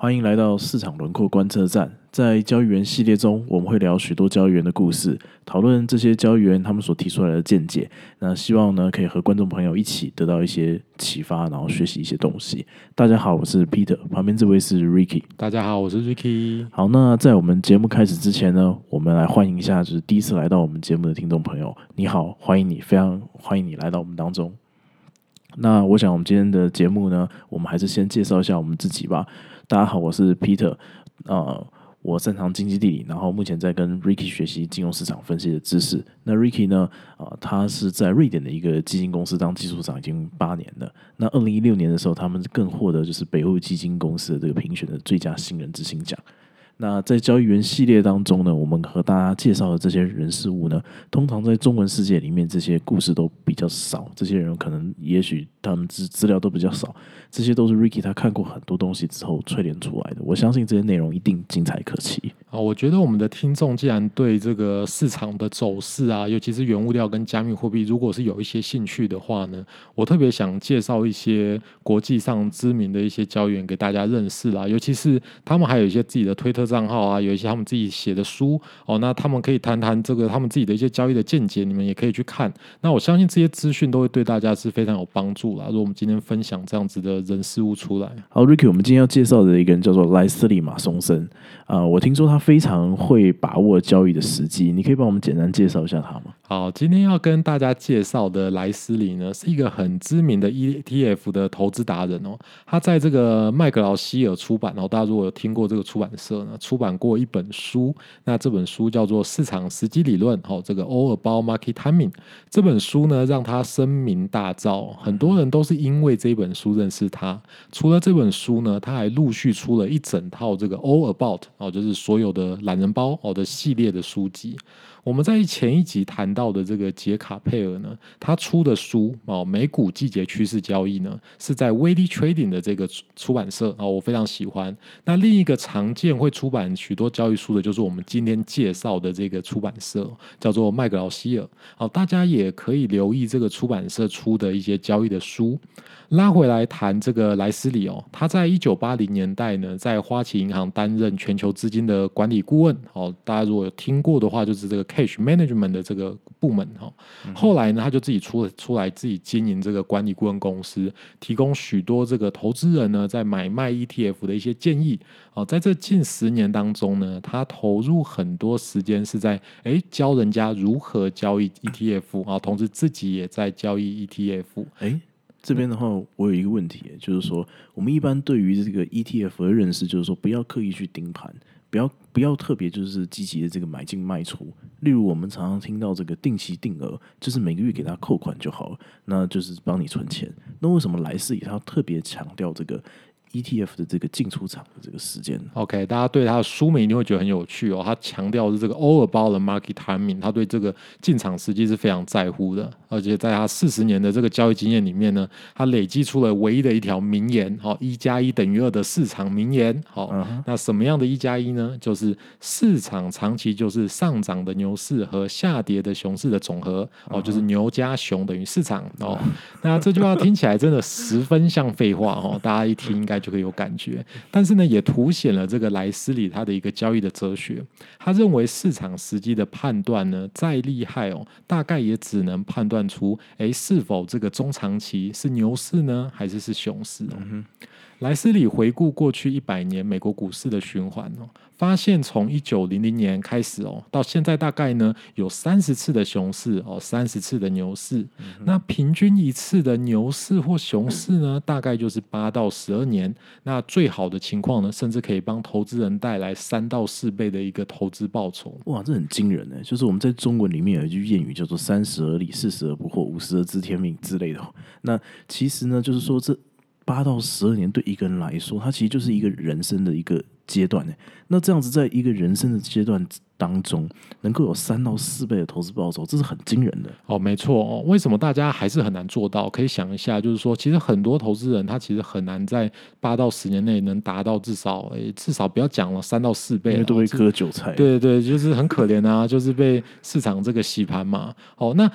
欢迎来到市场轮廓观测站。在交易员系列中，我们会聊许多交易员的故事，讨论这些交易员他们所提出来的见解。那希望呢，可以和观众朋友一起得到一些启发，然后学习一些东西。大家好，我是 Peter，旁边这位是 Ricky。大家好，我是 Ricky。好，那在我们节目开始之前呢，我们来欢迎一下，就是第一次来到我们节目的听众朋友。你好，欢迎你，非常欢迎你来到我们当中。那我想，我们今天的节目呢，我们还是先介绍一下我们自己吧。大家好，我是 Peter，呃，我擅长经济地理，然后目前在跟 Ricky 学习金融市场分析的知识。那 Ricky 呢，啊，他是在瑞典的一个基金公司当技术长已经八年了。那二零一六年的时候，他们更获得就是北欧基金公司的这个评选的最佳新人之星奖。那在交易员系列当中呢，我们和大家介绍的这些人事物呢，通常在中文世界里面，这些故事都比较少。这些人可能也许他们资资料都比较少，这些都是 Ricky 他看过很多东西之后淬炼出来的。我相信这些内容一定精彩可期。啊，我觉得我们的听众既然对这个市场的走势啊，尤其是原物料跟加密货币，如果是有一些兴趣的话呢，我特别想介绍一些国际上知名的一些交易员给大家认识啦。尤其是他们还有一些自己的推特。账号啊，有一些他们自己写的书哦，那他们可以谈谈这个他们自己的一些交易的见解，你们也可以去看。那我相信这些资讯都会对大家是非常有帮助啦。如果我们今天分享这样子的人事物出来，好，Ricky，我们今天要介绍的一个人叫做莱斯利马松森啊，我听说他非常会把握交易的时机，你可以帮我们简单介绍一下他吗？好，今天要跟大家介绍的莱斯里呢，是一个很知名的 ETF 的投资达人哦。他在这个麦格劳希尔出版，然后大家如果有听过这个出版社呢，出版过一本书，那这本书叫做《市场时机理论》哦，这个 All About Market Timing 这本书呢，让他声名大噪，很多人都是因为这本书认识他。除了这本书呢，他还陆续出了一整套这个 All About 哦，就是所有的懒人包哦的系列的书籍。我们在前一集谈到的这个杰卡佩尔呢，他出的书哦，美股季节趋势交易呢，是在 w a d y Trading 的这个出版社啊，我非常喜欢。那另一个常见会出版许多交易书的，就是我们今天介绍的这个出版社，叫做麦格劳希尔。好，大家也可以留意这个出版社出的一些交易的书。拉回来谈这个莱斯里哦，他在一九八零年代呢，在花旗银行担任全球资金的管理顾问。哦，大家如果有听过的话，就是这个 Cash Management 的这个部门哈。后来呢，他就自己出了出来，自己经营这个管理顾问公司，提供许多这个投资人呢在买卖 ETF 的一些建议。哦，在这近十年当中呢，他投入很多时间是在哎教人家如何交易 ETF 啊，同时自己也在交易 ETF。哎。这边的话，我有一个问题，就是说，我们一般对于这个 ETF 的认识，就是说，不要刻意去盯盘，不要不要特别就是积极的这个买进卖出。例如，我们常常听到这个定期定额，就是每个月给他扣款就好了，那就是帮你存钱。那为什么莱斯里他特别强调这个？ETF 的这个进出场的这个时间，OK，大家对他的书名一定会觉得很有趣哦。他强调是这个 All about the market timing，他对这个进场时机是非常在乎的。而且在他四十年的这个交易经验里面呢，他累积出了唯一的一条名言：好，一加一等于二的市场名言。好，那什么样的一加一呢？就是市场长期就是上涨的牛市和下跌的熊市的总和。哦，就是牛加熊等于市场。哦，那这句话听起来真的十分像废话哦，大家一听应该。就会有感觉，但是呢，也凸显了这个莱斯里他的一个交易的哲学。他认为市场时机的判断呢，再厉害哦，大概也只能判断出，哎，是否这个中长期是牛市呢，还是是熊市。莱斯里回顾过去一百年美国股市的循环哦，发现从一九零零年开始哦，到现在大概呢有三十次的熊市哦，三十次的牛市。那平均一次的牛市或熊市呢，大概就是八到十二年。那最好的情况呢，甚至可以帮投资人带来三到四倍的一个投资报酬。哇，这很惊人呢！就是我们在中文里面有一句谚语叫做“三十而立，四十而不惑，五十而知天命”之类的。那其实呢，就是说这。八到十二年对一个人来说，它其实就是一个人生的一个阶段呢。那这样子，在一个人生的阶段当中，能够有三到四倍的投资报酬，这是很惊人的哦。没错哦，为什么大家还是很难做到？可以想一下，就是说，其实很多投资人他其实很难在八到十年内能达到至少，诶，至少不要讲了三到四倍，都会割韭菜。对对对，就是很可怜啊，就是被市场这个洗盘嘛。哦，那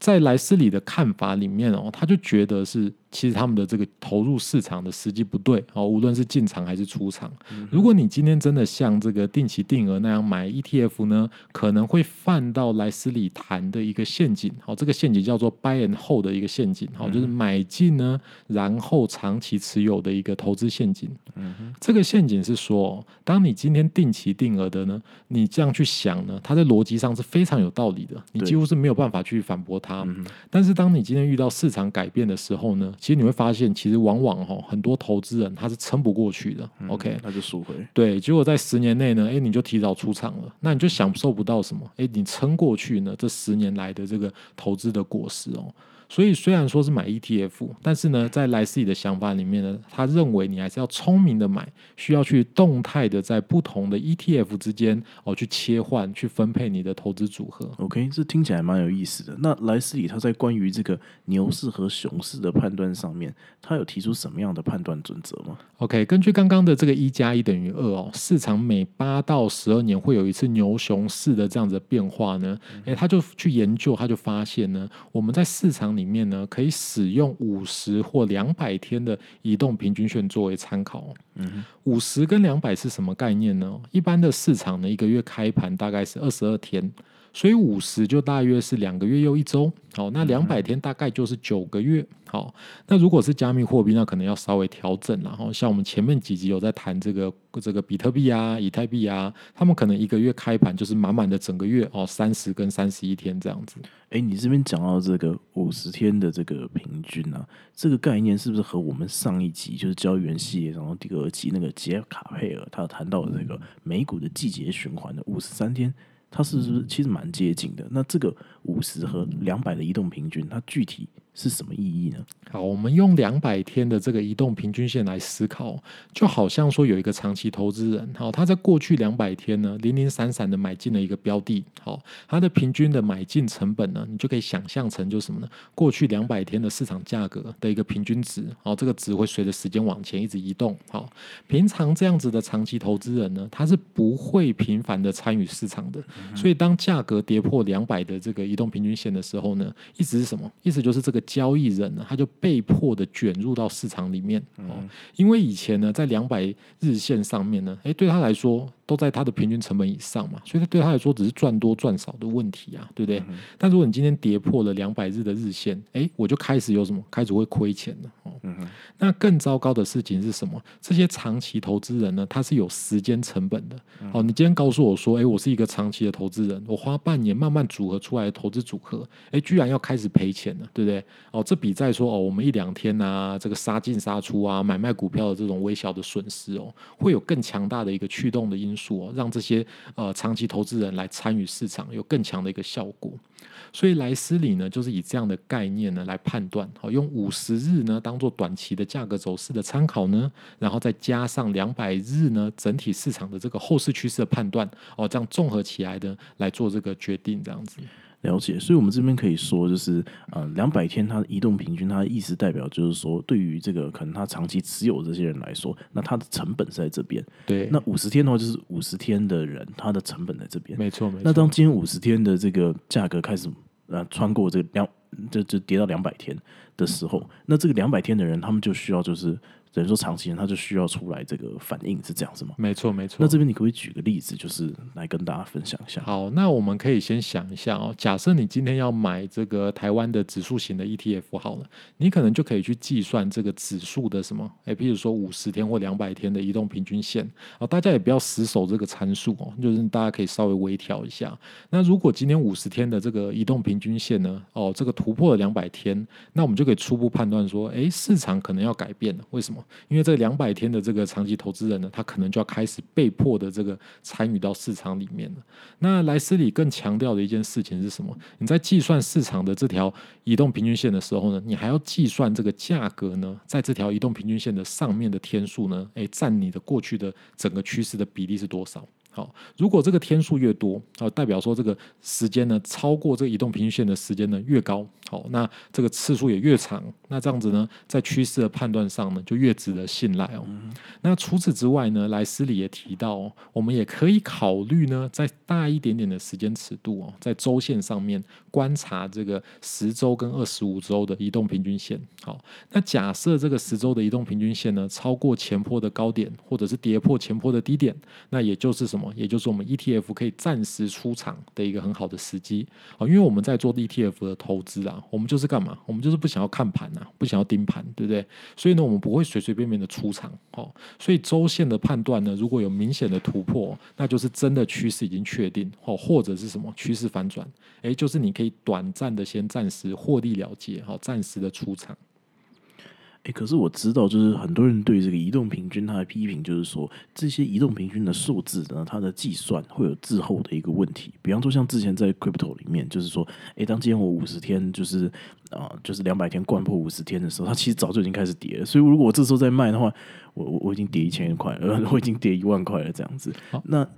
在莱斯里的看法里面哦，他就觉得是。其实他们的这个投入市场的时机不对哦，无论是进场还是出场。如果你今天真的像这个定期定额那样买 ETF 呢，可能会犯到莱斯里谈的一个陷阱。好，这个陷阱叫做 buy and hold 的一个陷阱。好，就是买进呢，然后长期持有的一个投资陷阱。嗯这个陷阱是说，当你今天定期定额的呢，你这样去想呢，它在逻辑上是非常有道理的，你几乎是没有办法去反驳它。但是当你今天遇到市场改变的时候呢，其实你会发现，其实往往哈很多投资人他是撑不过去的。OK，那就赎回。对，结果在十年内呢，哎，你就提早出场了，那你就享受不到什么。哎，你撑过去呢，这十年来的这个投资的果实哦。所以虽然说是买 ETF，但是呢，在莱斯里的想法里面呢，他认为你还是要聪明的买，需要去动态的在不同的 ETF 之间哦去切换、去分配你的投资组合。OK，这听起来蛮有意思的。那莱斯里他在关于这个牛市和熊市的判断上面，他有提出什么样的判断准则吗？OK，根据刚刚的这个一加一等于二哦，市场每八到十二年会有一次牛熊市的这样子的变化呢，诶，他就去研究，他就发现呢，我们在市场里。里面呢，可以使用五十或两百天的移动平均线作为参考。嗯，五十跟两百是什么概念呢？一般的市场呢，一个月开盘大概是二十二天。所以五十就大约是两个月又一周，好，那两百天大概就是九个月，好，那如果是加密货币，那可能要稍微调整了，哈，像我们前面几集有在谈这个这个比特币啊、以太币啊，他们可能一个月开盘就是满满的整个月哦，三十跟三十一天这样子。哎，你这边讲到这个五十天的这个平均啊，这个概念是不是和我们上一集就是交易员系列然后第二集那个杰卡佩尔他谈到的这个美股的季节循环的五十三天？它是不是其实蛮接近的？那这个五十和两百的移动平均，它具体？是什么意义呢？好，我们用两百天的这个移动平均线来思考，就好像说有一个长期投资人，好，他在过去两百天呢，零零散散的买进了一个标的，好，他的平均的买进成本呢，你就可以想象成就是什么呢？过去两百天的市场价格的一个平均值，好，这个值会随着时间往前一直移动，好，平常这样子的长期投资人呢，他是不会频繁的参与市场的，所以当价格跌破两百的这个移动平均线的时候呢，意思是什么？意思就是这个。交易人呢，他就被迫的卷入到市场里面哦，因为以前呢，在两百日线上面呢，哎，对他来说。都在它的平均成本以上嘛，所以对他来说只是赚多赚少的问题啊，对不对？但如果你今天跌破了两百日的日线，哎，我就开始有什么？开始会亏钱了哦。那更糟糕的事情是什么？这些长期投资人呢，他是有时间成本的。哦，你今天告诉我说，哎，我是一个长期的投资人，我花半年慢慢组合出来的投资组合，哎，居然要开始赔钱了，对不对？哦，这比在说哦，我们一两天啊，这个杀进杀出啊，买卖股票的这种微小的损失哦，会有更强大的一个驱动的因。因素让这些呃长期投资人来参与市场，有更强的一个效果。所以莱斯里呢，就是以这样的概念呢来判断，好用五十日呢当做短期的价格走势的参考呢，然后再加上两百日呢整体市场的这个后市趋势的判断，哦，这样综合起来的来做这个决定，这样子。了解，所以，我们这边可以说，就是，呃，两百天它的移动平均，它的意思代表就是说，对于这个可能他长期持有这些人来说，那它的成本是在这边。对。那五十天的话，就是五十天的人，他的成本在这边。没错，没错。那当今天五十天的这个价格开始，呃，穿过这个两，就就跌到两百天的时候，那这个两百天的人，他们就需要就是。等于说，长期人他就需要出来这个反应，是这样子吗？没错，没错。那这边你可不可以举个例子，就是来跟大家分享一下？好，那我们可以先想一下哦。假设你今天要买这个台湾的指数型的 ETF，好了，你可能就可以去计算这个指数的什么？哎，比如说五十天或两百天的移动平均线哦。大家也不要死守这个参数哦，就是大家可以稍微微调一下。那如果今天五十天的这个移动平均线呢？哦，这个突破了两百天，那我们就可以初步判断说，哎，市场可能要改变了。为什么？因为这两百天的这个长期投资人呢，他可能就要开始被迫的这个参与到市场里面了。那莱斯里更强调的一件事情是什么？你在计算市场的这条移动平均线的时候呢，你还要计算这个价格呢，在这条移动平均线的上面的天数呢，诶，占你的过去的整个趋势的比例是多少？好，如果这个天数越多，啊，代表说这个时间呢超过这个移动平均线的时间呢越高，好，那这个次数也越长，那这样子呢，在趋势的判断上呢就越值得信赖哦。那除此之外呢，莱斯里也提到，哦，我们也可以考虑呢，在大一点点的时间尺度哦，在周线上面观察这个十周跟二十五周的移动平均线。好，那假设这个十周的移动平均线呢超过前坡的高点，或者是跌破前坡的低点，那也就是什么？也就是我们 ETF 可以暂时出场的一个很好的时机啊，因为我们在做 ETF 的投资啊，我们就是干嘛？我们就是不想要看盘啊，不想要盯盘，对不对？所以呢，我们不会随随便便的出场哦。所以周线的判断呢，如果有明显的突破，那就是真的趋势已经确定哦，或者是什么趋势反转，诶，就是你可以短暂的先暂时获利了结，好，暂时的出场。哎，可是我知道，就是很多人对这个移动平均，他的批评就是说，这些移动平均的数字呢，它的计算会有滞后的一个问题。比方说，像之前在 crypto 里面，就是说，哎，当今天我五十天，就是啊，就是两百天贯破五十天的时候，它其实早就已经开始跌了。所以，如果我这时候再卖的话，我我我已经跌一千块了，我已经跌一万块了，这样子。那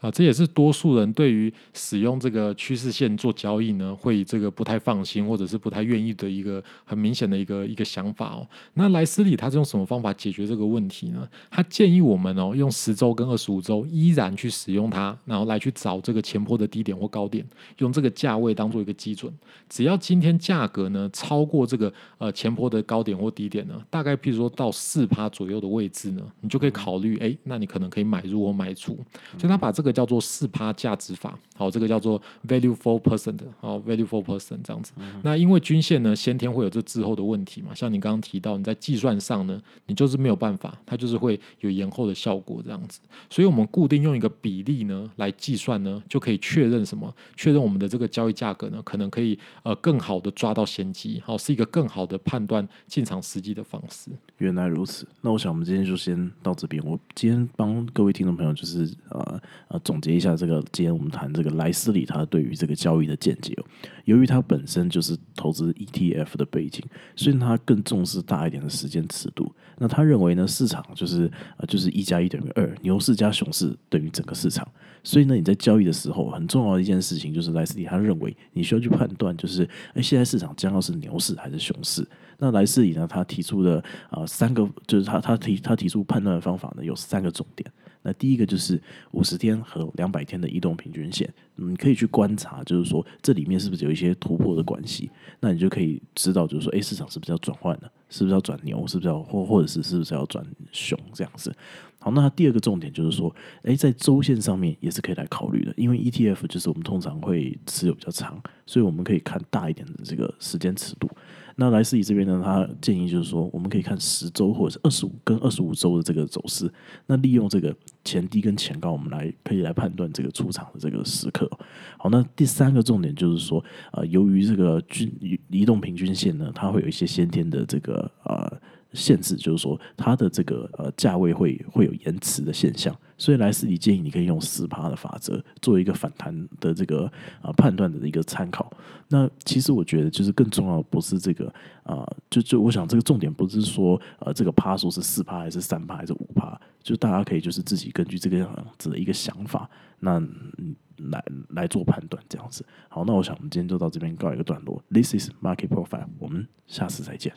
啊，这也是多数人对于使用这个趋势线做交易呢，会这个不太放心，或者是不太愿意的一个很明显的一个一个想法哦。那莱斯里他是用什么方法解决这个问题呢？他建议我们哦，用十周跟二十五周依然去使用它，然后来去找这个前坡的低点或高点，用这个价位当做一个基准。只要今天价格呢超过这个呃前坡的高点或低点呢，大概譬如说到四趴左右的位置呢，你就可以考虑，哎，那你可能可以买入或卖出。所以他把这个。叫做四趴价值法，好，这个叫做 value for person 的，好，value for person 这样子。那因为均线呢，先天会有这滞后的问题嘛，像你刚刚提到，你在计算上呢，你就是没有办法，它就是会有延后的效果这样子。所以我们固定用一个比例呢来计算呢，就可以确认什么？确认我们的这个交易价格呢，可能可以呃更好的抓到先机，好，是一个更好的判断进场时机的方式。原来如此，那我想我们今天就先到这边。我今天帮各位听众朋友就是呃呃。总结一下，这个今天我们谈这个莱斯里他对于这个交易的见解。由于他本身就是投资 ETF 的背景，所以他更重视大一点的时间尺度。那他认为呢，市场就是呃就是一加一等于二，牛市加熊市等于整个市场。所以呢，你在交易的时候，很重要的一件事情就是莱斯里他认为你需要去判断，就是哎现在市场将要是牛市还是熊市。那莱斯里呢，他提出的啊三个就是他他提他提出判断的方法呢有三个重点。那第一个就是五十天和两百天的移动平均线，你可以去观察，就是说这里面是不是有一些突破的关系，那你就可以知道，就是说，哎，市场是不是要转换了，是不是要转牛，是不是要或或者是是不是要转熊这样子。好，那第二个重点就是说，哎，在周线上面也是可以来考虑的，因为 ETF 就是我们通常会持有比较长，所以我们可以看大一点的这个时间尺度。那莱斯里这边呢，他建议就是说，我们可以看十周或者是二十五跟二十五周的这个走势，那利用这个前低跟前高，我们来可以来判断这个出场的这个时刻。好，那第三个重点就是说，呃，由于这个均移动平均线呢，它会有一些先天的这个呃。限制就是说，它的这个呃价位会会有延迟的现象，所以莱斯里建议你可以用四趴的法则做一个反弹的这个啊判断的一个参考。那其实我觉得，就是更重要的不是这个啊，就就我想这个重点不是说呃这个趴数是四趴还是三趴还是五趴，就大家可以就是自己根据这个样子的一个想法，那来来做判断这样子。好，那我想我们今天就到这边告一个段落。This is Market Profile，我们下次再见。